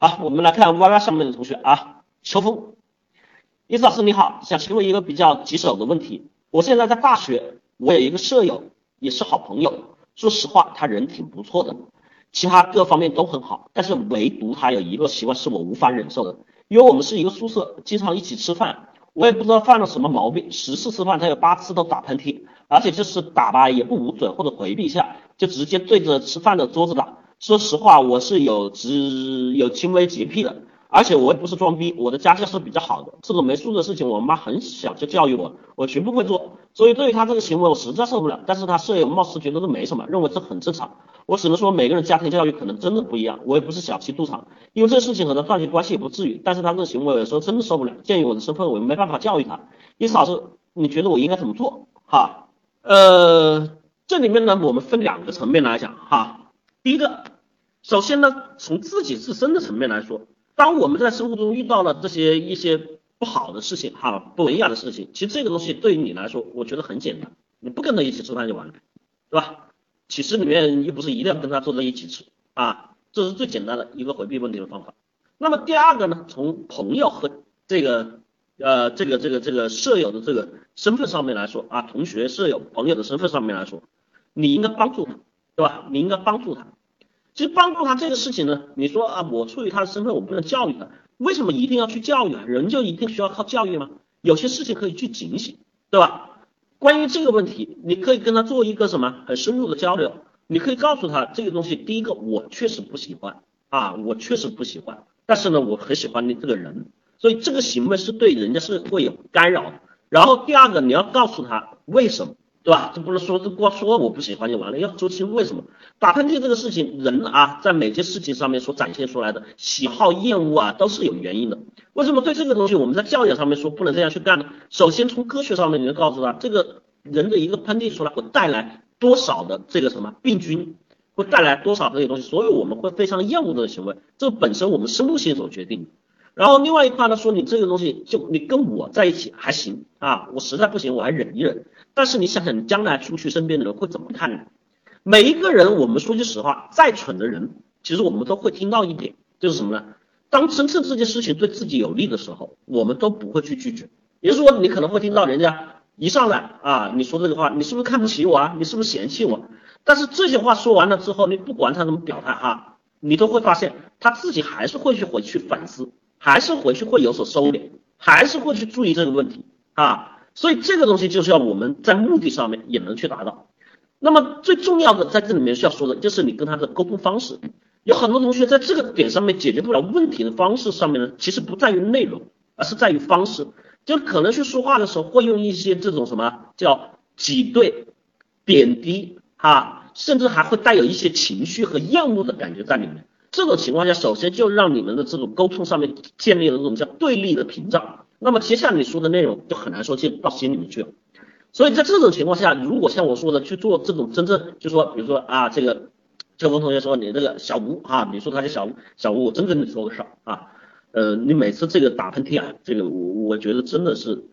好，我们来看 Y Y 上面的同学啊，秋风，叶子老师你好，想请问一个比较棘手的问题。我现在在大学，我有一个舍友，也是好朋友。说实话，他人挺不错的，其他各方面都很好，但是唯独他有一个习惯是我无法忍受的，因为我们是一个宿舍，经常一起吃饭，我也不知道犯了什么毛病，十次吃饭他有八次都打喷嚏，而且就是打吧也不捂嘴或者回避一下，就直接对着吃饭的桌子打。说实话，我是有只有轻微洁癖的，而且我也不是装逼，我的家教是比较好的。这种没素质的事情，我妈很小就教育我，我绝不会做。所以对于他这个行为，我实在受不了。但是他舍友貌似觉得都没什么，认为这很正常。我只能说，每个人家庭教育可能真的不一样。我也不是小气肚肠，因为这事情和他断绝关系也不至于。但是他这个行为有时候真的受不了。鉴于我的身份，我没办法教育他。意思老师，你觉得我应该怎么做？哈，呃，这里面呢，我们分两个层面来讲哈。第一个。首先呢，从自己自身的层面来说，当我们在生活中遇到了这些一些不好的事情，哈，不文雅的事情，其实这个东西对于你来说，我觉得很简单，你不跟他一起吃饭就完了，对吧？其实里面又不是一定要跟他坐在一起吃啊，这是最简单的一个回避问题的方法。那么第二个呢，从朋友和这个呃这个这个这个舍友的这个身份上面来说啊，同学、舍友、朋友的身份上面来说，你应该帮助他，对吧？你应该帮助他。其实帮助他这个事情呢，你说啊，我出于他的身份，我不能教育他，为什么一定要去教育啊？人就一定需要靠教育吗？有些事情可以去警醒，对吧？关于这个问题，你可以跟他做一个什么很深入的交流，你可以告诉他这个东西，第一个我确实不喜欢啊，我确实不喜欢，但是呢，我很喜欢你这个人，所以这个行为是对人家是会有干扰的。然后第二个，你要告诉他为什么。对吧？这不是说这光说我不喜欢就完了，要说清为什么打喷嚏这个事情，人啊在每件事情上面所展现出来的喜好、厌恶啊，都是有原因的。为什么对这个东西我们在教养上面说不能这样去干呢？首先从科学上面，你就告诉他，这个人的一个喷嚏出来会带来多少的这个什么病菌，会带来多少这些东西，所以我们会非常厌恶这个行为，这本身我们生物性所决定。然后另外一块呢，说你这个东西就你跟我在一起还行啊，我实在不行我还忍一忍。但是你想想，你将来出去，身边的人会怎么看你？每一个人，我们说句实话，再蠢的人，其实我们都会听到一点，就是什么呢？当真正这件事情对自己有利的时候，我们都不会去拒绝。也就是说，你可能会听到人家一上来啊，你说这个话，你是不是看不起我啊？你是不是嫌弃我？但是这些话说完了之后，你不管他怎么表态啊，你都会发现他自己还是会去回去反思，还是回去会有所收敛，还是会去注意这个问题啊。所以这个东西就是要我们在目的上面也能去达到。那么最重要的在这里面需要说的就是你跟他的沟通方式。有很多同学在这个点上面解决不了问题的方式上面呢，其实不在于内容，而是在于方式。就可能去说话的时候会用一些这种什么叫挤兑、贬低哈，甚至还会带有一些情绪和厌恶的感觉在里面。这种情况下，首先就让你们的这种沟通上面建立了这种叫对立的屏障。那么接下来你说的内容就很难说进到心里面去了，所以在这种情况下，如果像我说的去做这种真正，就说比如说啊，这个秋风同学说你这个小吴啊，你说他是小吴，小吴我真跟你说个事儿啊，呃，你每次这个打喷嚏啊，这个我我觉得真的是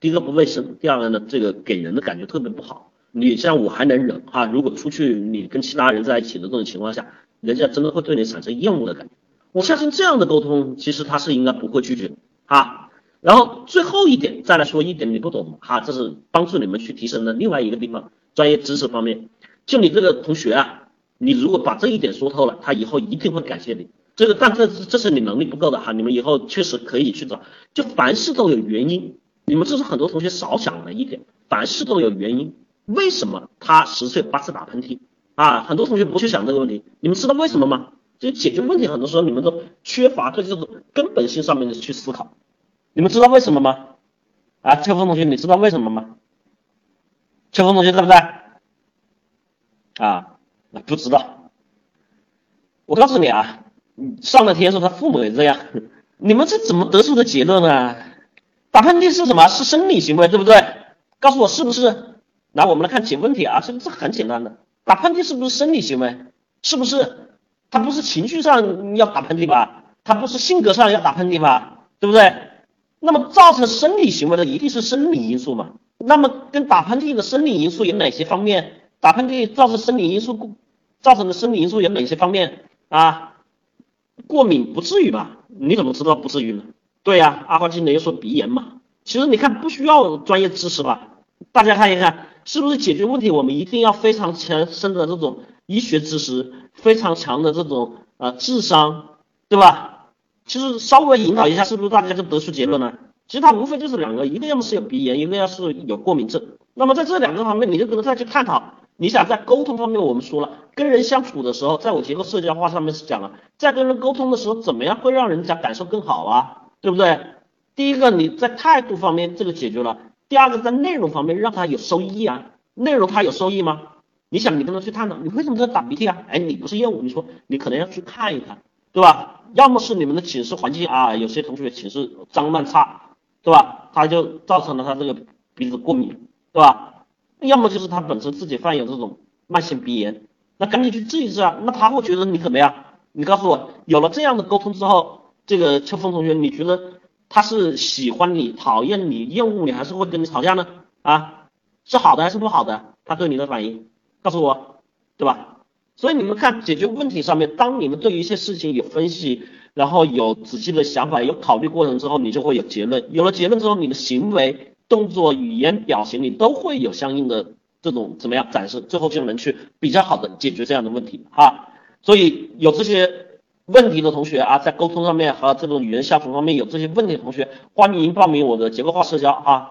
第一个不卫生，第二个呢，这个给人的感觉特别不好。你像我还能忍哈，如果出去你跟其他人在一起的这种情况下，人家真的会对你产生厌恶的感觉。我相信这样的沟通，其实他是应该不会拒绝啊。然后最后一点再来说一点你不懂哈，这是帮助你们去提升的另外一个地方，专业知识方面。就你这个同学啊，你如果把这一点说透了，他以后一定会感谢你。这个，但这这是你能力不够的哈，你们以后确实可以去找。就凡事都有原因，你们这是很多同学少想了一点，凡事都有原因。为什么他十岁八次打喷嚏啊？很多同学不去想这个问题，你们知道为什么吗？就解决问题很多时候你们都缺乏对这种根本性上面的去思考。你们知道为什么吗？啊，秋风同学，你知道为什么吗？秋风同学在不在？啊，不知道。我告诉你啊，上了天说他父母也这样，你们这怎么得出的结论呢？打喷嚏是什么？是生理行为，对不对？告诉我是不是？来，我们来看解问题啊，这个这很简单的，打喷嚏是不是生理行为？是不是？他不是情绪上要打喷嚏吧？他不是性格上要打喷嚏吧？对不对？那么造成生理行为的一定是生理因素嘛？那么跟打喷嚏的生理因素有哪些方面？打喷嚏造成生理因素，造成的生理因素有哪些方面啊？过敏不至于吧？你怎么知道不至于呢？对呀，阿花今年又说鼻炎嘛。其实你看不需要专业知识吧？大家看一看，是不是解决问题我们一定要非常强深的这种医学知识，非常强的这种呃智商，对吧？其实稍微引导一下，是不是大家就得出结论了？其实它无非就是两个，一个要么是有鼻炎，一个要是有过敏症。那么在这两个方面，你就可能再去探讨。你想在沟通方面，我们说了，跟人相处的时候，在我结构社交化上面是讲了，在跟人沟通的时候，怎么样会让人家感受更好啊？对不对？第一个你在态度方面这个解决了，第二个在内容方面让他有收益啊。内容他有收益吗？你想你跟他去探讨，你为什么在打鼻涕啊？哎，你不是业务，你说你可能要去看一看，对吧？要么是你们的寝室环境啊，有些同学寝室脏乱差，对吧？他就造成了他这个鼻子过敏，对吧？要么就是他本身自己患有这种慢性鼻炎，那赶紧去治一治啊！那他会觉得你怎么样？你告诉我，有了这样的沟通之后，这个秋风同学，你觉得他是喜欢你、讨厌你、厌恶你，还是会跟你吵架呢？啊，是好的还是不好的？他对你的反应，告诉我，对吧？所以你们看解决问题上面，当你们对于一些事情有分析，然后有仔细的想法、有考虑过程之后，你就会有结论。有了结论之后，你的行为。动作、语言、表情，你都会有相应的这种怎么样展示，最后就能去比较好的解决这样的问题哈。所以有这些问题的同学啊，在沟通上面和这种语言相处方面有这些问题的同学，欢迎报名我的结构化社交啊。